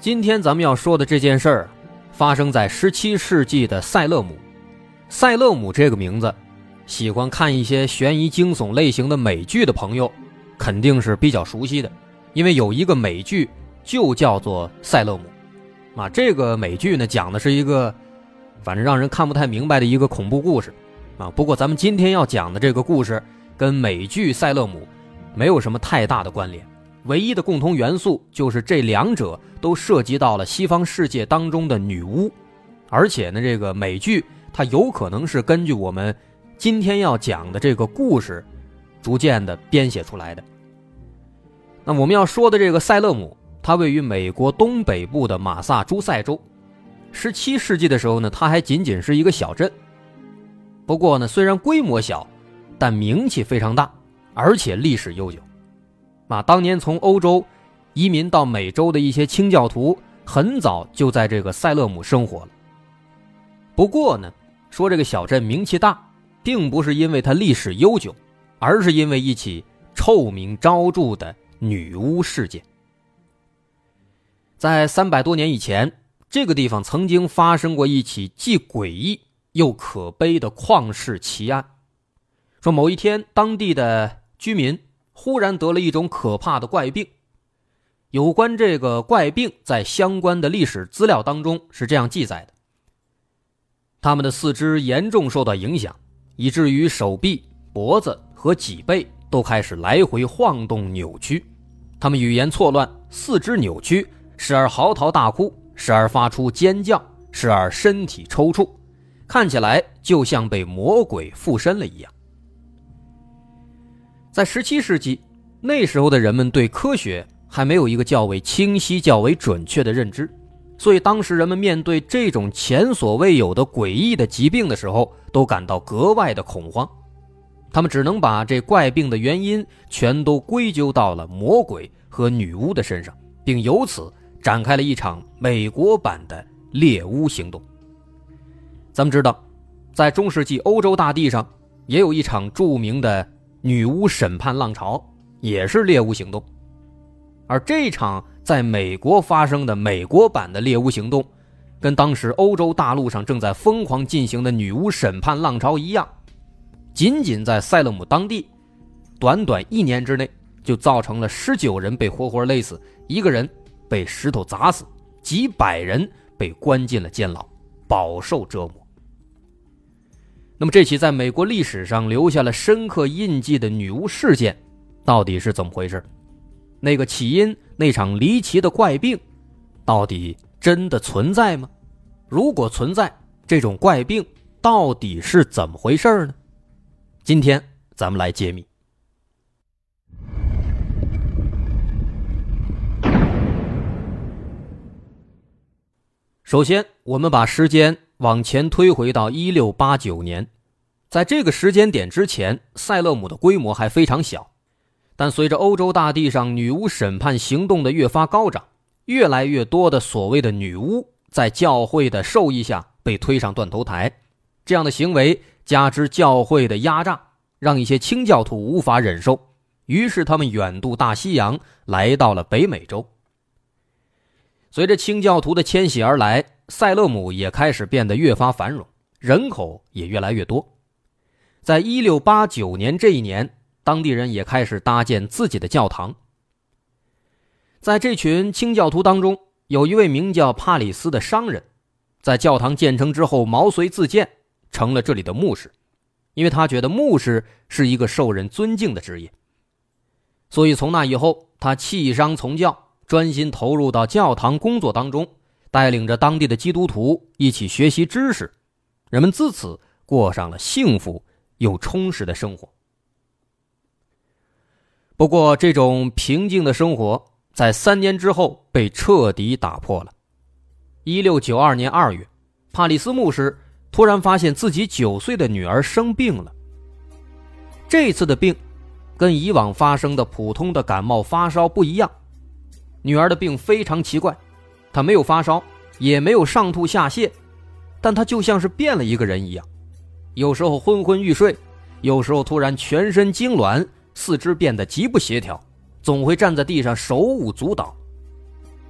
今天咱们要说的这件事儿，发生在十七世纪的塞勒姆。塞勒姆这个名字，喜欢看一些悬疑惊悚类型的美剧的朋友，肯定是比较熟悉的，因为有一个美剧就叫做《塞勒姆》。啊，这个美剧呢，讲的是一个，反正让人看不太明白的一个恐怖故事。啊，不过咱们今天要讲的这个故事，跟美剧《塞勒姆》没有什么太大的关联，唯一的共同元素就是这两者都涉及到了西方世界当中的女巫，而且呢，这个美剧它有可能是根据我们今天要讲的这个故事，逐渐的编写出来的。那我们要说的这个塞勒姆，它位于美国东北部的马萨诸塞州，十七世纪的时候呢，它还仅仅是一个小镇。不过呢，虽然规模小，但名气非常大，而且历史悠久。啊，当年从欧洲移民到美洲的一些清教徒，很早就在这个塞勒姆生活了。不过呢，说这个小镇名气大，并不是因为它历史悠久，而是因为一起臭名昭著的女巫事件。在三百多年以前，这个地方曾经发生过一起既诡异。又可悲的旷世奇案，说某一天，当地的居民忽然得了一种可怕的怪病。有关这个怪病，在相关的历史资料当中是这样记载的：他们的四肢严重受到影响，以至于手臂、脖子和脊背都开始来回晃动、扭曲。他们语言错乱，四肢扭曲，时而嚎啕大哭，时而发出尖叫，时而身体抽搐。看起来就像被魔鬼附身了一样。在十七世纪，那时候的人们对科学还没有一个较为清晰、较为准确的认知，所以当时人们面对这种前所未有的诡异的疾病的时候，都感到格外的恐慌。他们只能把这怪病的原因全都归咎到了魔鬼和女巫的身上，并由此展开了一场美国版的猎巫行动。咱们知道，在中世纪欧洲大地上，也有一场著名的女巫审判浪潮，也是猎巫行动。而这场在美国发生的美国版的猎巫行动，跟当时欧洲大陆上正在疯狂进行的女巫审判浪潮一样，仅仅在塞勒姆当地，短短一年之内，就造成了十九人被活活勒死，一个人被石头砸死，几百人被关进了监牢，饱受折磨。那么这起在美国历史上留下了深刻印记的女巫事件，到底是怎么回事？那个起因，那场离奇的怪病，到底真的存在吗？如果存在，这种怪病到底是怎么回事呢？今天咱们来揭秘。首先，我们把时间。往前推回到一六八九年，在这个时间点之前，塞勒姆的规模还非常小。但随着欧洲大地上女巫审判行动的越发高涨，越来越多的所谓的女巫在教会的授意下被推上断头台。这样的行为加之教会的压榨，让一些清教徒无法忍受，于是他们远渡大西洋，来到了北美洲。随着清教徒的迁徙而来。塞勒姆也开始变得越发繁荣，人口也越来越多。在一六八九年这一年，当地人也开始搭建自己的教堂。在这群清教徒当中，有一位名叫帕里斯的商人，在教堂建成之后，毛遂自荐，成了这里的牧师，因为他觉得牧师是一个受人尊敬的职业。所以从那以后，他弃商从教，专心投入到教堂工作当中。带领着当地的基督徒一起学习知识，人们自此过上了幸福又充实的生活。不过，这种平静的生活在三年之后被彻底打破了，一六九二年二月，帕里斯牧师突然发现自己九岁的女儿生病了。这次的病，跟以往发生的普通的感冒发烧不一样。女儿的病非常奇怪，他没有发烧，也没有上吐下泻，但他就像是变了一个人一样，有时候昏昏欲睡，有时候突然全身痉挛，四肢变得极不协调，总会站在地上手舞足蹈，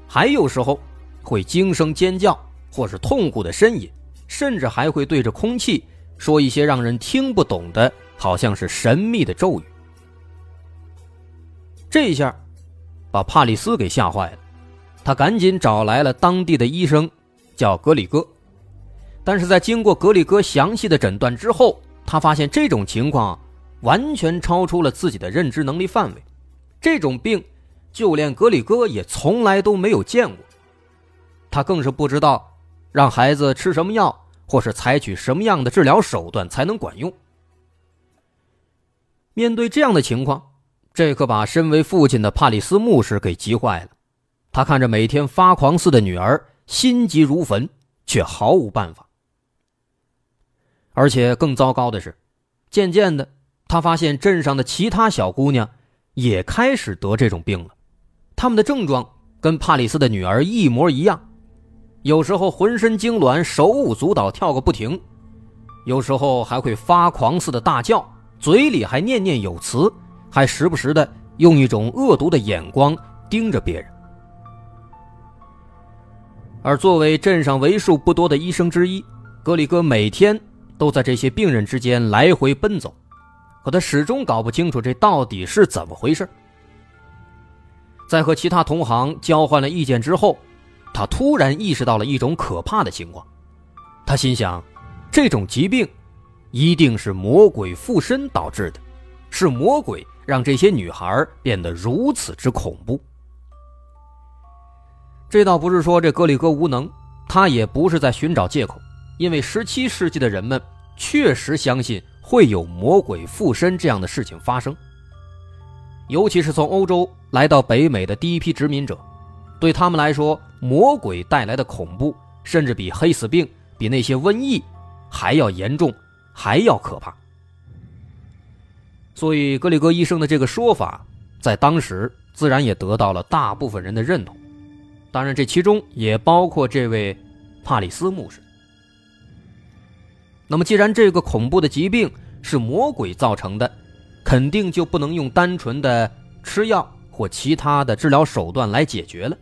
还有时候会惊声尖叫，或是痛苦的呻吟，甚至还会对着空气说一些让人听不懂的，好像是神秘的咒语。这一下。把帕里斯给吓坏了，他赶紧找来了当地的医生，叫格里戈。但是在经过格里戈详细的诊断之后，他发现这种情况完全超出了自己的认知能力范围。这种病，就连格里戈也从来都没有见过。他更是不知道让孩子吃什么药，或是采取什么样的治疗手段才能管用。面对这样的情况。这可把身为父亲的帕里斯牧师给急坏了。他看着每天发狂似的女儿，心急如焚，却毫无办法。而且更糟糕的是，渐渐的，他发现镇上的其他小姑娘也开始得这种病了。她们的症状跟帕里斯的女儿一模一样，有时候浑身痉挛，手舞足蹈，跳个不停；有时候还会发狂似的大叫，嘴里还念念有词。还时不时的用一种恶毒的眼光盯着别人，而作为镇上为数不多的医生之一，格里戈每天都在这些病人之间来回奔走，可他始终搞不清楚这到底是怎么回事。在和其他同行交换了意见之后，他突然意识到了一种可怕的情况，他心想，这种疾病一定是魔鬼附身导致的，是魔鬼。让这些女孩变得如此之恐怖。这倒不是说这格里戈无能，他也不是在寻找借口，因为十七世纪的人们确实相信会有魔鬼附身这样的事情发生。尤其是从欧洲来到北美的第一批殖民者，对他们来说，魔鬼带来的恐怖甚至比黑死病、比那些瘟疫还要严重，还要可怕。所以，格里戈医生的这个说法，在当时自然也得到了大部分人的认同。当然，这其中也包括这位帕里斯牧师。那么，既然这个恐怖的疾病是魔鬼造成的，肯定就不能用单纯的吃药或其他的治疗手段来解决了。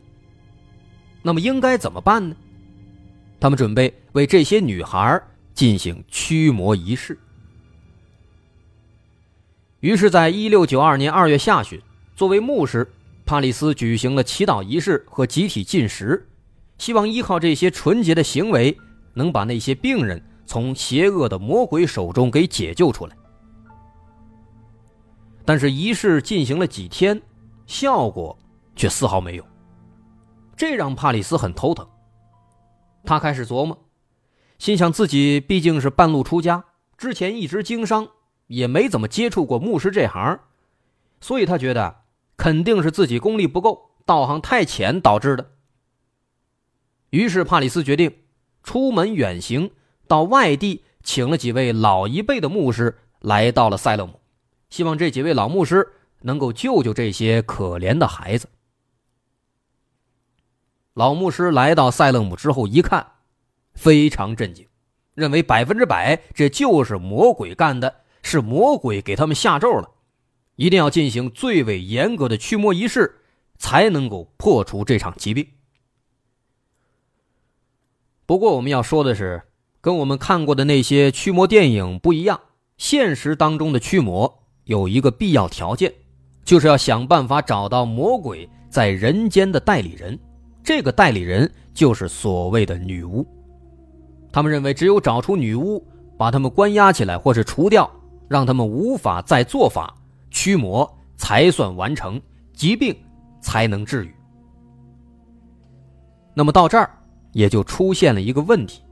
那么，应该怎么办呢？他们准备为这些女孩进行驱魔仪式。于是，在一六九二年二月下旬，作为牧师，帕里斯举行了祈祷仪式和集体进食，希望依靠这些纯洁的行为，能把那些病人从邪恶的魔鬼手中给解救出来。但是，仪式进行了几天，效果却丝毫没有，这让帕里斯很头疼。他开始琢磨，心想自己毕竟是半路出家，之前一直经商。也没怎么接触过牧师这行，所以他觉得肯定是自己功力不够，道行太浅导致的。于是帕里斯决定出门远行，到外地请了几位老一辈的牧师来到了塞勒姆，希望这几位老牧师能够救救这些可怜的孩子。老牧师来到塞勒姆之后一看，非常震惊，认为百分之百这就是魔鬼干的。是魔鬼给他们下咒了，一定要进行最为严格的驱魔仪式，才能够破除这场疾病。不过，我们要说的是，跟我们看过的那些驱魔电影不一样，现实当中的驱魔有一个必要条件，就是要想办法找到魔鬼在人间的代理人，这个代理人就是所谓的女巫。他们认为，只有找出女巫，把他们关押起来，或是除掉。让他们无法再做法驱魔，才算完成，疾病才能治愈。那么到这儿也就出现了一个问题：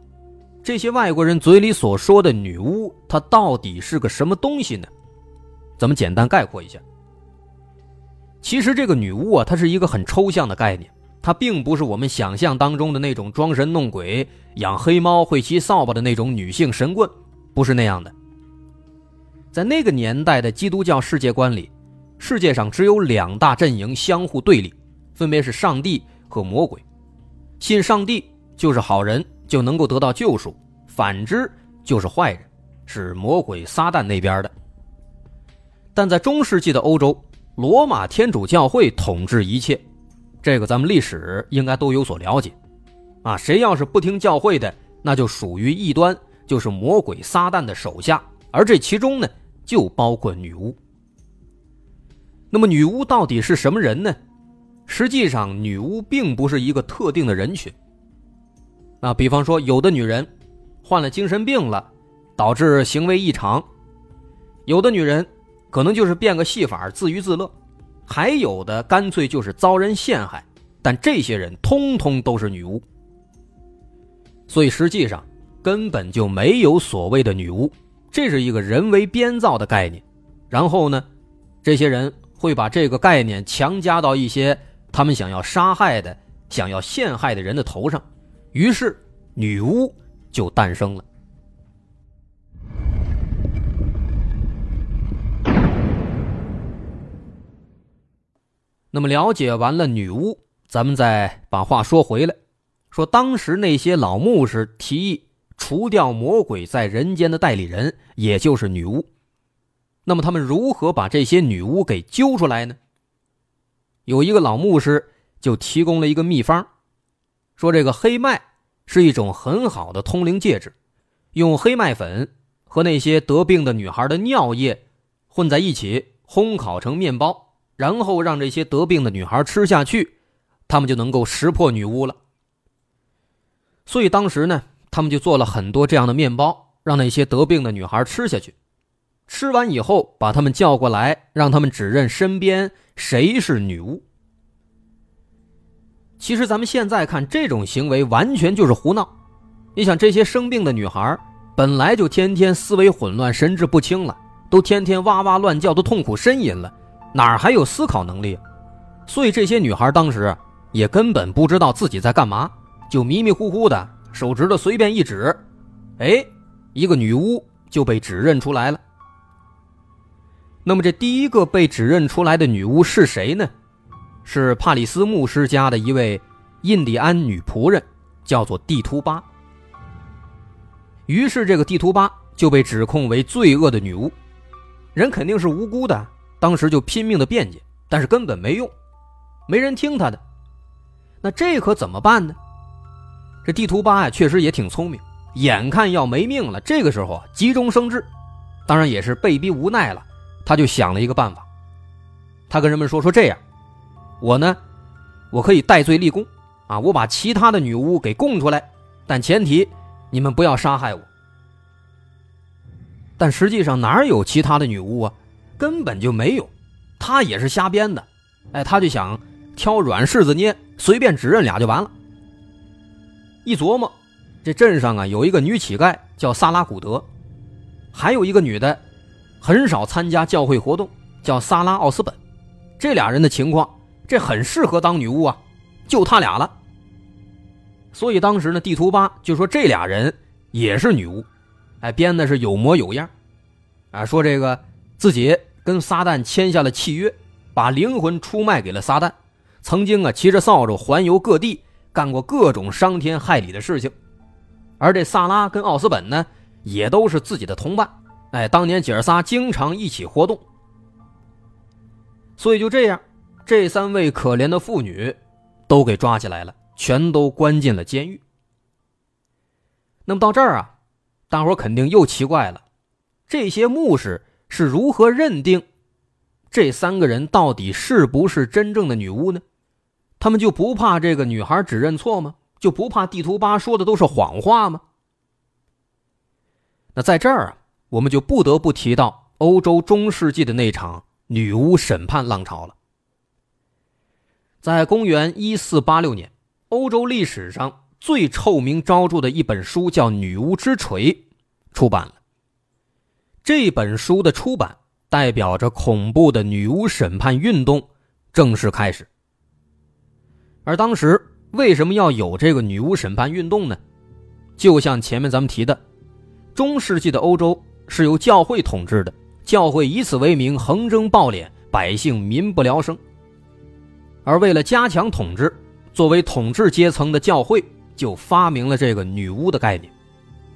这些外国人嘴里所说的女巫，她到底是个什么东西呢？咱们简单概括一下。其实这个女巫啊，它是一个很抽象的概念，它并不是我们想象当中的那种装神弄鬼、养黑猫、会骑扫把的那种女性神棍，不是那样的。在那个年代的基督教世界观里，世界上只有两大阵营相互对立，分别是上帝和魔鬼。信上帝就是好人，就能够得到救赎；反之就是坏人，是魔鬼撒旦那边的。但在中世纪的欧洲，罗马天主教会统治一切，这个咱们历史应该都有所了解。啊，谁要是不听教会的，那就属于异端，就是魔鬼撒旦的手下，而这其中呢？就包括女巫。那么，女巫到底是什么人呢？实际上，女巫并不是一个特定的人群。啊，比方说，有的女人患了精神病了，导致行为异常；有的女人可能就是变个戏法自娱自乐；还有的干脆就是遭人陷害。但这些人通通都是女巫。所以，实际上根本就没有所谓的女巫。这是一个人为编造的概念，然后呢，这些人会把这个概念强加到一些他们想要杀害的、想要陷害的人的头上，于是女巫就诞生了。那么了解完了女巫，咱们再把话说回来，说当时那些老牧师提议。除掉魔鬼在人间的代理人，也就是女巫。那么他们如何把这些女巫给揪出来呢？有一个老牧师就提供了一个秘方，说这个黑麦是一种很好的通灵介质，用黑麦粉和那些得病的女孩的尿液混在一起，烘烤成面包，然后让这些得病的女孩吃下去，他们就能够识破女巫了。所以当时呢。他们就做了很多这样的面包，让那些得病的女孩吃下去。吃完以后，把他们叫过来，让他们指认身边谁是女巫。其实咱们现在看这种行为，完全就是胡闹。你想，这些生病的女孩本来就天天思维混乱、神志不清了，都天天哇哇乱叫，都痛苦呻吟了，哪还有思考能力？所以这些女孩当时也根本不知道自己在干嘛，就迷迷糊糊的。手指头随便一指，哎，一个女巫就被指认出来了。那么这第一个被指认出来的女巫是谁呢？是帕里斯牧师家的一位印第安女仆人，叫做蒂图巴。于是这个蒂图巴就被指控为罪恶的女巫，人肯定是无辜的，当时就拼命的辩解，但是根本没用，没人听他的。那这可怎么办呢？这地图八呀，确实也挺聪明，眼看要没命了，这个时候啊，急中生智，当然也是被逼无奈了，他就想了一个办法。他跟人们说：“说这样，我呢，我可以戴罪立功，啊，我把其他的女巫给供出来，但前提你们不要杀害我。”但实际上哪有其他的女巫啊？根本就没有，他也是瞎编的。哎，他就想挑软柿子捏，随便指认俩就完了。一琢磨，这镇上啊有一个女乞丐叫萨拉古德，还有一个女的，很少参加教会活动，叫萨拉奥斯本。这俩人的情况，这很适合当女巫啊，就他俩了。所以当时呢，地图八就说这俩人也是女巫，哎，编的是有模有样，啊，说这个自己跟撒旦签下了契约，把灵魂出卖给了撒旦，曾经啊骑着扫帚环游各地。干过各种伤天害理的事情，而这萨拉跟奥斯本呢，也都是自己的同伴。哎，当年姐儿仨经常一起活动，所以就这样，这三位可怜的妇女都给抓起来了，全都关进了监狱。那么到这儿啊，大伙肯定又奇怪了：这些牧师是如何认定这三个人到底是不是真正的女巫呢？他们就不怕这个女孩指认错吗？就不怕地图八说的都是谎话吗？那在这儿啊，我们就不得不提到欧洲中世纪的那场女巫审判浪潮了。在公元一四八六年，欧洲历史上最臭名昭著的一本书叫《女巫之锤》出版了。这本书的出版代表着恐怖的女巫审判运动正式开始。而当时为什么要有这个女巫审判运动呢？就像前面咱们提的，中世纪的欧洲是由教会统治的，教会以此为名横征暴敛，百姓民不聊生。而为了加强统治，作为统治阶层的教会就发明了这个女巫的概念，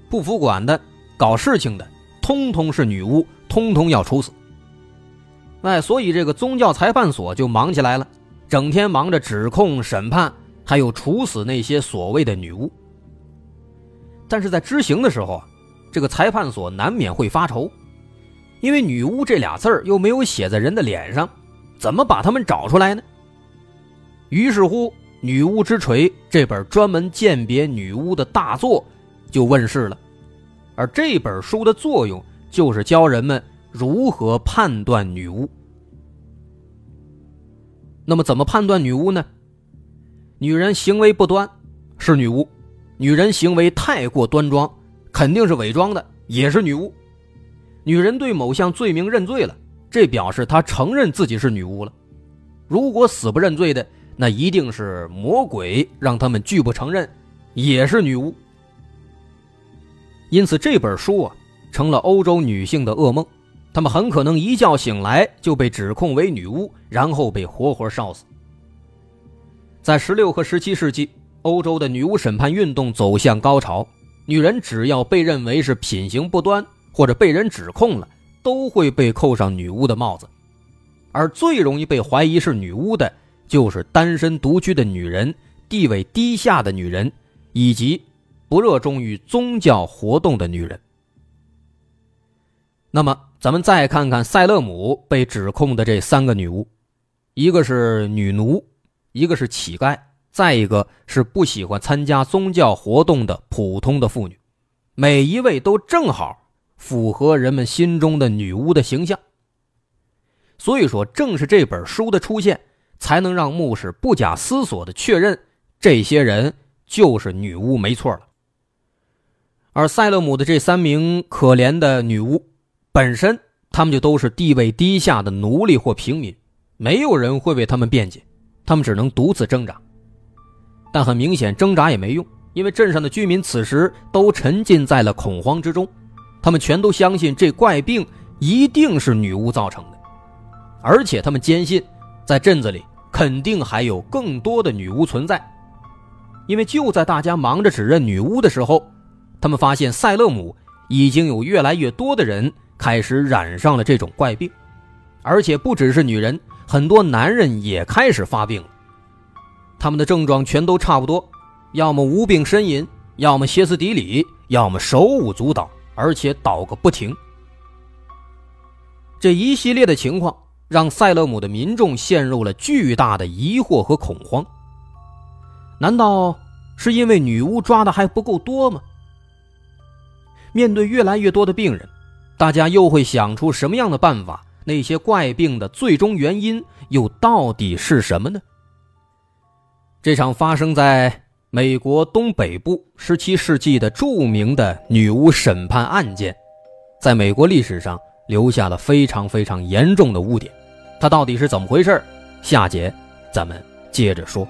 不服管的、搞事情的，通通是女巫，通通要处死。哎，所以这个宗教裁判所就忙起来了，整天忙着指控、审判，还有处死那些所谓的女巫。但是在执行的时候啊，这个裁判所难免会发愁，因为“女巫”这俩字儿又没有写在人的脸上，怎么把他们找出来呢？于是乎，《女巫之锤》这本专门鉴别女巫的大作就问世了，而这本书的作用就是教人们。如何判断女巫？那么怎么判断女巫呢？女人行为不端是女巫，女人行为太过端庄肯定是伪装的，也是女巫。女人对某项罪名认罪了，这表示她承认自己是女巫了。如果死不认罪的，那一定是魔鬼让他们拒不承认，也是女巫。因此这本书啊，成了欧洲女性的噩梦。他们很可能一觉醒来就被指控为女巫，然后被活活烧死。在十六和十七世纪，欧洲的女巫审判运动走向高潮。女人只要被认为是品行不端，或者被人指控了，都会被扣上女巫的帽子。而最容易被怀疑是女巫的，就是单身独居的女人、地位低下的女人，以及不热衷于宗教活动的女人。那么，咱们再看看塞勒姆被指控的这三个女巫，一个是女奴，一个是乞丐，再一个是不喜欢参加宗教活动的普通的妇女，每一位都正好符合人们心中的女巫的形象。所以说，正是这本书的出现，才能让牧师不假思索的确认这些人就是女巫，没错了。而塞勒姆的这三名可怜的女巫。本身他们就都是地位低下的奴隶或平民，没有人会为他们辩解，他们只能独自挣扎。但很明显，挣扎也没用，因为镇上的居民此时都沉浸在了恐慌之中，他们全都相信这怪病一定是女巫造成的，而且他们坚信，在镇子里肯定还有更多的女巫存在，因为就在大家忙着指认女巫的时候，他们发现塞勒姆已经有越来越多的人。开始染上了这种怪病，而且不只是女人，很多男人也开始发病了。他们的症状全都差不多，要么无病呻吟，要么歇斯底里，要么手舞足蹈，而且倒个不停。这一系列的情况让塞勒姆的民众陷入了巨大的疑惑和恐慌。难道是因为女巫抓的还不够多吗？面对越来越多的病人。大家又会想出什么样的办法？那些怪病的最终原因又到底是什么呢？这场发生在美国东北部17世纪的著名的女巫审判案件，在美国历史上留下了非常非常严重的污点。它到底是怎么回事？下节咱们接着说。